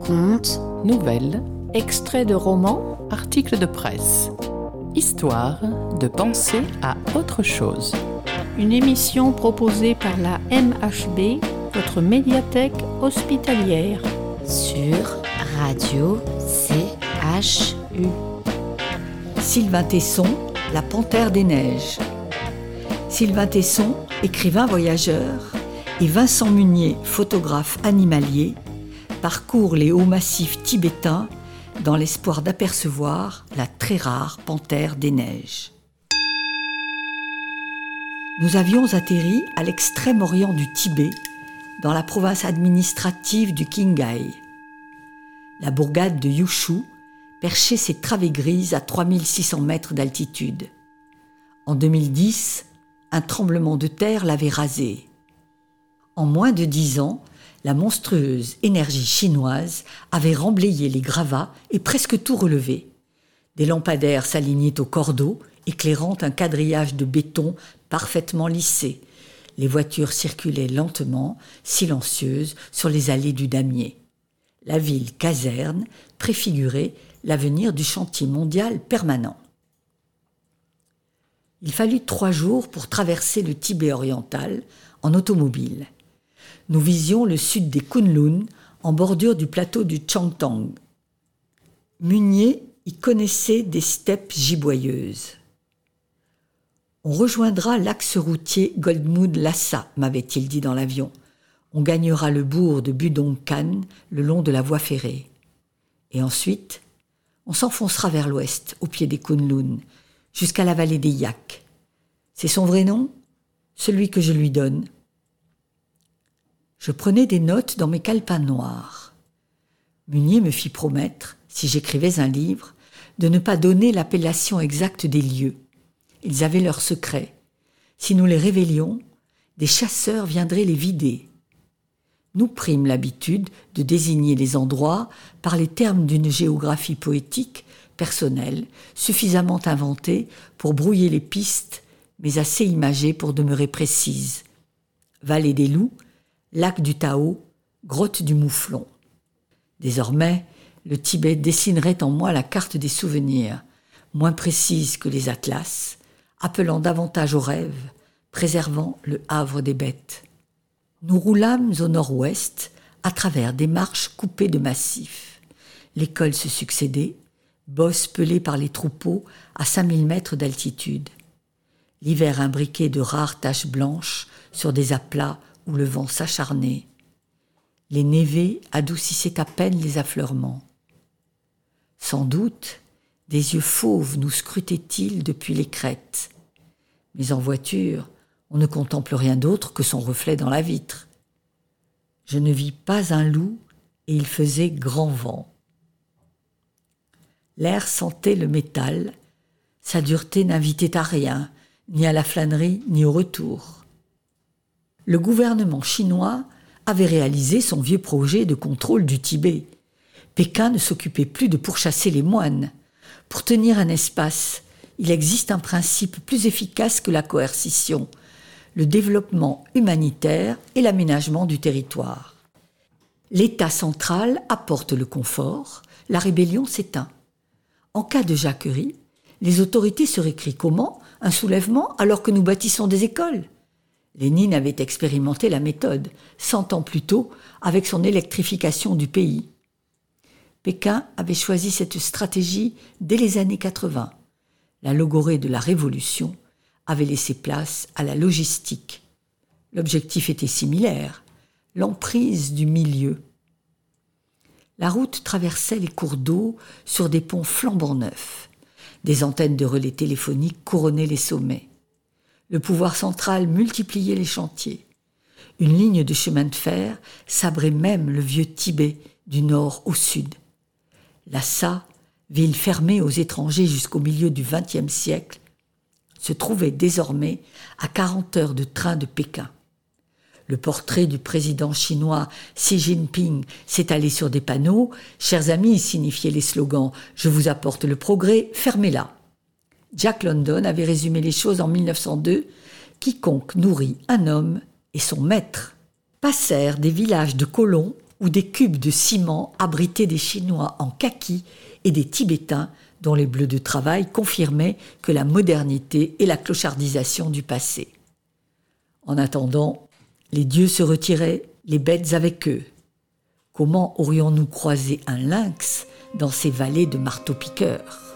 Contes, nouvelles, extraits de romans, articles de presse. Histoire de penser à autre chose. Une émission proposée par la MHB, votre médiathèque hospitalière. Sur Radio CHU. Sylvain Tesson, La Panthère des Neiges. Sylvain Tesson, écrivain voyageur, et Vincent Munier, photographe animalier, parcourent les hauts massifs tibétains dans l'espoir d'apercevoir la très rare panthère des neiges. Nous avions atterri à l'extrême orient du Tibet, dans la province administrative du Qinghai. La bourgade de Yushu perchait ses travées grises à 3600 mètres d'altitude. En 2010, un tremblement de terre l'avait rasée. En moins de dix ans, la monstrueuse énergie chinoise avait remblayé les gravats et presque tout relevé. Des lampadaires s'alignaient au cordeau, éclairant un quadrillage de béton parfaitement lissé. Les voitures circulaient lentement, silencieuses, sur les allées du damier. La ville caserne préfigurait l'avenir du chantier mondial permanent. Il fallut trois jours pour traverser le Tibet oriental en automobile nous visions le sud des Kunlun, en bordure du plateau du Changtang. Munier y connaissait des steppes giboyeuses. On rejoindra l'axe routier Goldmoud-Lhasa, m'avait-il dit dans l'avion. On gagnera le bourg de Budongkan le long de la voie ferrée. Et ensuite, on s'enfoncera vers l'ouest, au pied des Kunlun, jusqu'à la vallée des Yak. C'est son vrai nom? Celui que je lui donne, je prenais des notes dans mes calepins noirs. Munier me fit promettre, si j'écrivais un livre, de ne pas donner l'appellation exacte des lieux. Ils avaient leurs secrets. Si nous les révélions, des chasseurs viendraient les vider. Nous prîmes l'habitude de désigner les endroits par les termes d'une géographie poétique, personnelle, suffisamment inventée pour brouiller les pistes, mais assez imagée pour demeurer précise. Vallée des loups, lac du Tao, grotte du Mouflon. Désormais, le Tibet dessinerait en moi la carte des souvenirs, moins précise que les atlas, appelant davantage au rêve, préservant le havre des bêtes. Nous roulâmes au nord-ouest, à travers des marches coupées de massifs. L'école se succédait, bosses pelées par les troupeaux à 5000 mètres d'altitude. L'hiver imbriqué de rares taches blanches sur des aplats où le vent s'acharnait. Les névés adoucissaient à peine les affleurements. Sans doute, des yeux fauves nous scrutaient-ils depuis les crêtes. Mais en voiture, on ne contemple rien d'autre que son reflet dans la vitre. Je ne vis pas un loup et il faisait grand vent. L'air sentait le métal, sa dureté n'invitait à rien, ni à la flânerie, ni au retour le gouvernement chinois avait réalisé son vieux projet de contrôle du Tibet. Pékin ne s'occupait plus de pourchasser les moines. Pour tenir un espace, il existe un principe plus efficace que la coercition, le développement humanitaire et l'aménagement du territoire. L'État central apporte le confort, la rébellion s'éteint. En cas de jacquerie, les autorités seraient crient comment? Un soulèvement alors que nous bâtissons des écoles? Lénine avait expérimenté la méthode, cent ans plus tôt, avec son électrification du pays. Pékin avait choisi cette stratégie dès les années 80. La logorée de la révolution avait laissé place à la logistique. L'objectif était similaire, l'emprise du milieu. La route traversait les cours d'eau sur des ponts flambant neufs. Des antennes de relais téléphoniques couronnaient les sommets le pouvoir central multipliait les chantiers. Une ligne de chemin de fer sabrait même le vieux Tibet du nord au sud. Lhasa, ville fermée aux étrangers jusqu'au milieu du XXe siècle, se trouvait désormais à 40 heures de train de Pékin. Le portrait du président chinois Xi Jinping s'étalait sur des panneaux. Chers amis, signifiaient les slogans Je vous apporte le progrès, fermez-la. Jack London avait résumé les choses en 1902 Quiconque nourrit un homme est son maître. Passèrent des villages de colons où des cubes de ciment abritaient des Chinois en kaki et des Tibétains dont les bleus de travail confirmaient que la modernité et la clochardisation du passé. En attendant, les dieux se retiraient, les bêtes avec eux. Comment aurions-nous croisé un lynx dans ces vallées de marteau-piqueurs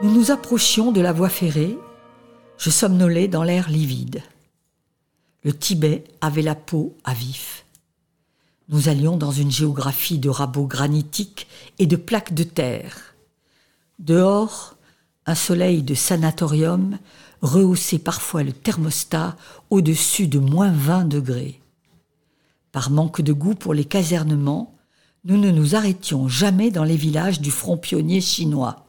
Nous nous approchions de la voie ferrée. Je somnolais dans l'air livide. Le Tibet avait la peau à vif. Nous allions dans une géographie de rabots granitiques et de plaques de terre. Dehors, un soleil de sanatorium rehaussait parfois le thermostat au-dessus de moins 20 degrés. Par manque de goût pour les casernements, nous ne nous arrêtions jamais dans les villages du front pionnier chinois.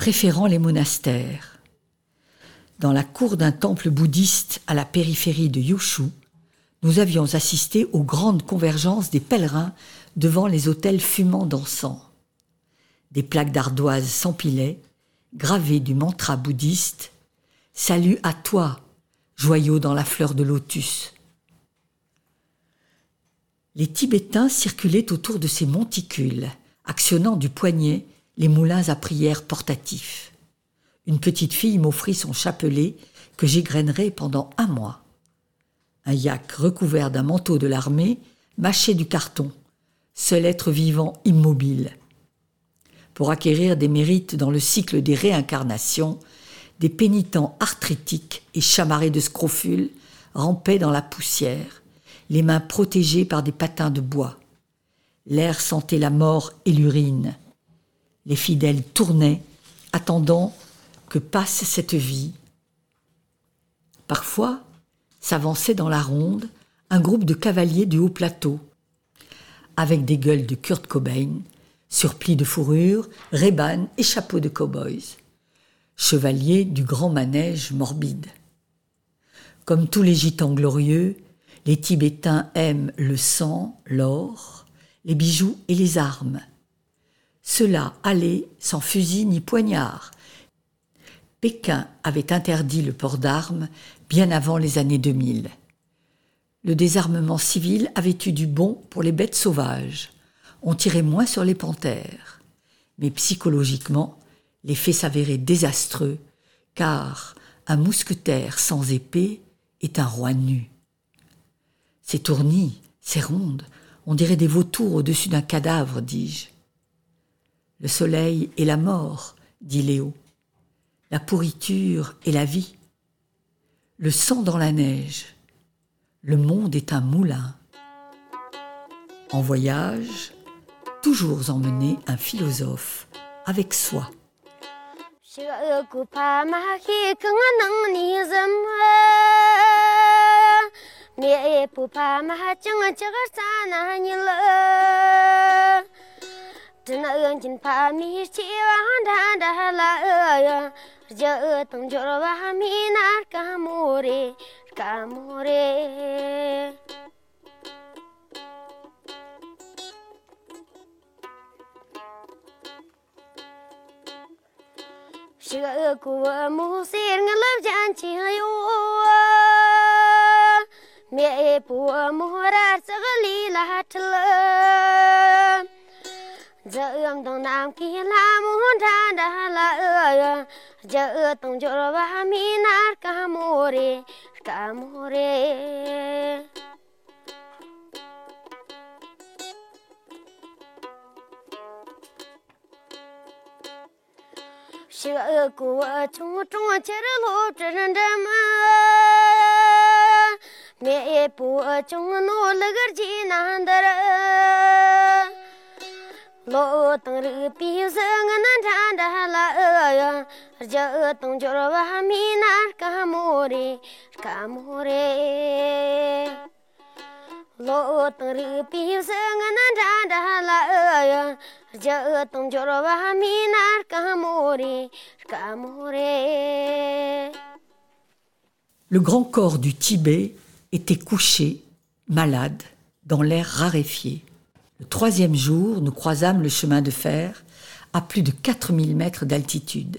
Préférant les monastères. Dans la cour d'un temple bouddhiste à la périphérie de Yushu, nous avions assisté aux grandes convergences des pèlerins devant les autels fumants d'encens. Des plaques d'ardoise s'empilaient, gravées du mantra bouddhiste Salut à toi, joyau dans la fleur de lotus. Les Tibétains circulaient autour de ces monticules, actionnant du poignet les moulins à prière portatifs. Une petite fille m'offrit son chapelet que j'égrainerai pendant un mois. Un yak recouvert d'un manteau de l'armée mâchait du carton, seul être vivant immobile. Pour acquérir des mérites dans le cycle des réincarnations, des pénitents arthritiques et chamarrés de scrofules rampaient dans la poussière, les mains protégées par des patins de bois. L'air sentait la mort et l'urine. Les fidèles tournaient, attendant que passe cette vie. Parfois, s'avançait dans la ronde un groupe de cavaliers du haut plateau, avec des gueules de Kurt Cobain, surplis de fourrure, rébans et chapeaux de cow-boys, chevaliers du grand manège morbide. Comme tous les gitans glorieux, les Tibétains aiment le sang, l'or, les bijoux et les armes. Cela allait sans fusil ni poignard. Pékin avait interdit le port d'armes bien avant les années 2000. Le désarmement civil avait eu du bon pour les bêtes sauvages. On tirait moins sur les panthères. Mais psychologiquement, l'effet s'avérait désastreux, car un mousquetaire sans épée est un roi nu. C'est tournis, c'est rondes, on dirait des vautours au-dessus d'un cadavre, dis-je. Le soleil et la mort, dit Léo. La pourriture et la vie. Le sang dans la neige. Le monde est un moulin. En voyage, toujours emmener un philosophe avec soi. 真那恩情怕米七万单单来呀，这等着把米那卡莫嘞卡莫嘞。是个古木西人个老将亲哟，灭不莫拉这个里拉特了。giờ ương tông nam kỳ la muốn ra đã la ưa giờ ưa tông chỗ ba mi nát ca mô re ca mô re Shiva ơ cô ơ chung chung ơ chê rơ lô trơ rơ rơ ma Mẹ ê bù ơ chung ơ nô lơ gơ rì nà hàn đơ rơ. Le grand corps du Tibet était couché, malade, dans l'air raréfié. Le troisième jour, nous croisâmes le chemin de fer à plus de 4000 mètres d'altitude.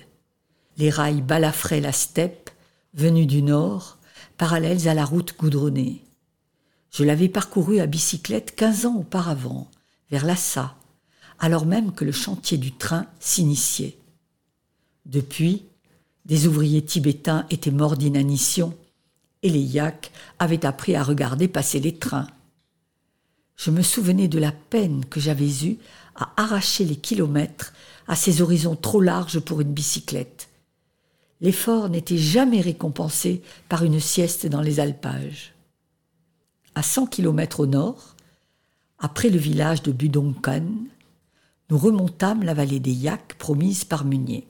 Les rails balafraient la steppe, venue du nord, parallèles à la route goudronnée. Je l'avais parcouru à bicyclette 15 ans auparavant, vers Lhasa, alors même que le chantier du train s'initiait. Depuis, des ouvriers tibétains étaient morts d'inanition et les yaks avaient appris à regarder passer les trains. Je me souvenais de la peine que j'avais eue à arracher les kilomètres à ces horizons trop larges pour une bicyclette. L'effort n'était jamais récompensé par une sieste dans les alpages. À 100 kilomètres au nord, après le village de Budongkan, nous remontâmes la vallée des Yaks promise par Munier.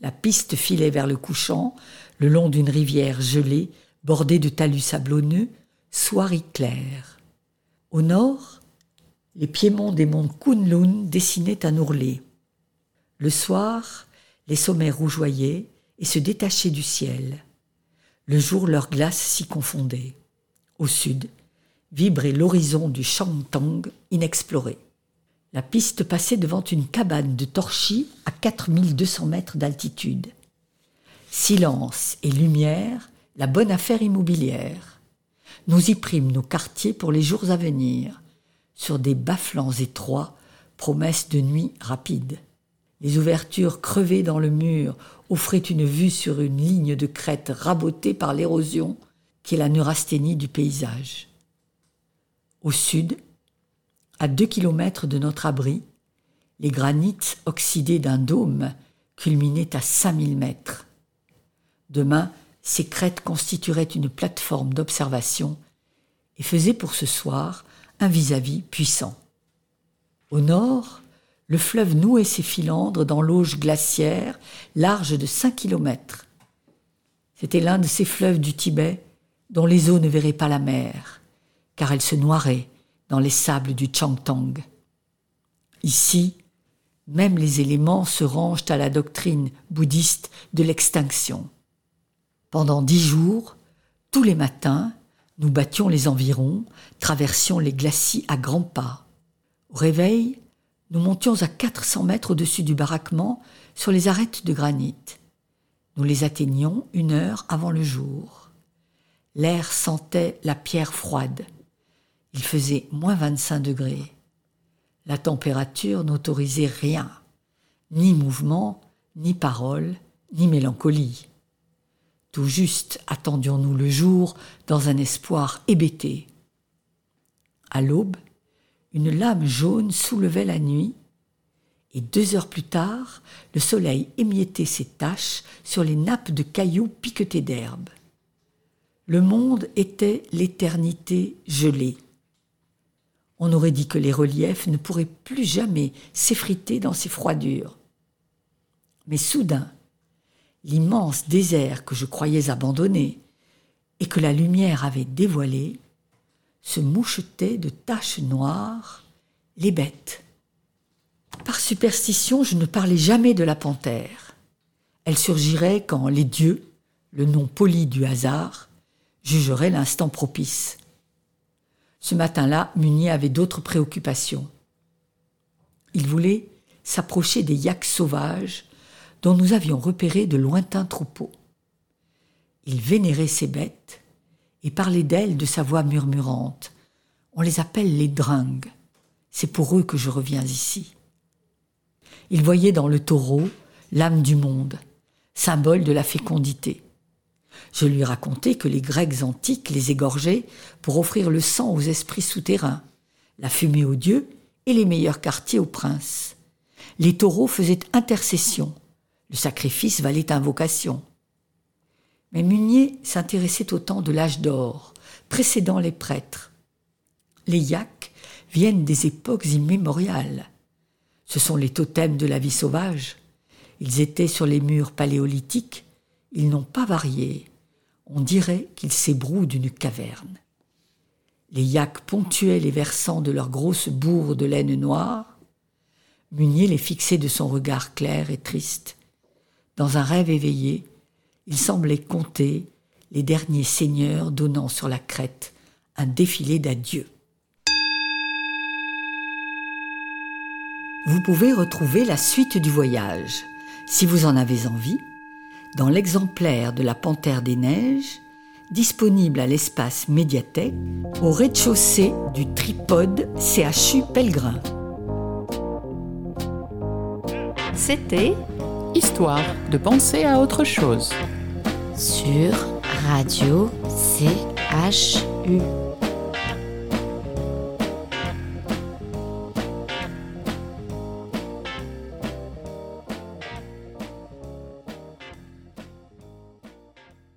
La piste filait vers le couchant, le long d'une rivière gelée, bordée de talus sablonneux, soieries claires. Au nord, les piémonts des monts Kunlun dessinaient un ourlet. Le soir, les sommets rougeoyaient et se détachaient du ciel. Le jour, leur glace s'y confondait. Au sud, vibrait l'horizon du Shangtang inexploré. La piste passait devant une cabane de torchis à 4200 mètres d'altitude. Silence et lumière, la bonne affaire immobilière. Nous y prîmes nos quartiers pour les jours à venir, sur des bas-flancs étroits, promesse de nuit rapide. Les ouvertures crevées dans le mur offraient une vue sur une ligne de crête rabotée par l'érosion qui est la neurasthénie du paysage. Au sud, à deux kilomètres de notre abri, les granites oxydés d'un dôme culminaient à 5000 mètres. Demain, ces crêtes constitueraient une plateforme d'observation et faisaient pour ce soir un vis-à-vis puissant. Au nord, le fleuve nouait ses filandres dans l'auge glaciaire large de 5 kilomètres. C'était l'un de ces fleuves du Tibet dont les eaux ne verraient pas la mer, car elles se noieraient dans les sables du Changtang. Ici, même les éléments se rangent à la doctrine bouddhiste de l'extinction. Pendant dix jours, tous les matins, nous battions les environs, traversions les glacis à grands pas. Au réveil, nous montions à 400 mètres au-dessus du baraquement sur les arêtes de granit. Nous les atteignions une heure avant le jour. L'air sentait la pierre froide. Il faisait moins 25 degrés. La température n'autorisait rien, ni mouvement, ni parole, ni mélancolie. Tout juste attendions-nous le jour dans un espoir hébété. À l'aube, une lame jaune soulevait la nuit, et deux heures plus tard, le soleil émiettait ses taches sur les nappes de cailloux piquetés d'herbe. Le monde était l'éternité gelée. On aurait dit que les reliefs ne pourraient plus jamais s'effriter dans ces froidures. Mais soudain, l'immense désert que je croyais abandonné et que la lumière avait dévoilées se mouchetaient de taches noires les bêtes. Par superstition, je ne parlais jamais de la panthère. Elle surgirait quand les dieux, le nom poli du hasard, jugeraient l'instant propice. Ce matin-là, Munier avait d'autres préoccupations. Il voulait s'approcher des yaks sauvages dont nous avions repéré de lointains troupeaux. Il vénérait ces bêtes et parlait d'elles de sa voix murmurante. On les appelle les dringues. C'est pour eux que je reviens ici. Il voyait dans le taureau l'âme du monde, symbole de la fécondité. Je lui racontai que les Grecs antiques les égorgeaient pour offrir le sang aux esprits souterrains, la fumée aux dieux et les meilleurs quartiers aux princes. Les taureaux faisaient intercession, le sacrifice valait invocation. Mais Munier s'intéressait au temps de l'âge d'or, précédant les prêtres. Les yaks viennent des époques immémoriales. Ce sont les totems de la vie sauvage. Ils étaient sur les murs paléolithiques, ils n'ont pas varié. On dirait qu'ils s'ébrouent d'une caverne. Les yaks ponctuaient les versants de leurs grosses bourres de laine noire. Munier les fixait de son regard clair et triste. Dans un rêve éveillé, il semblait compter les derniers seigneurs donnant sur la crête un défilé d'adieu. Vous pouvez retrouver la suite du voyage, si vous en avez envie, dans l'exemplaire de la Panthère des Neiges, disponible à l'espace médiathèque au rez-de-chaussée du tripode CHU Pellegrin. C'était Histoire de penser à autre chose. Sur Radio CHU.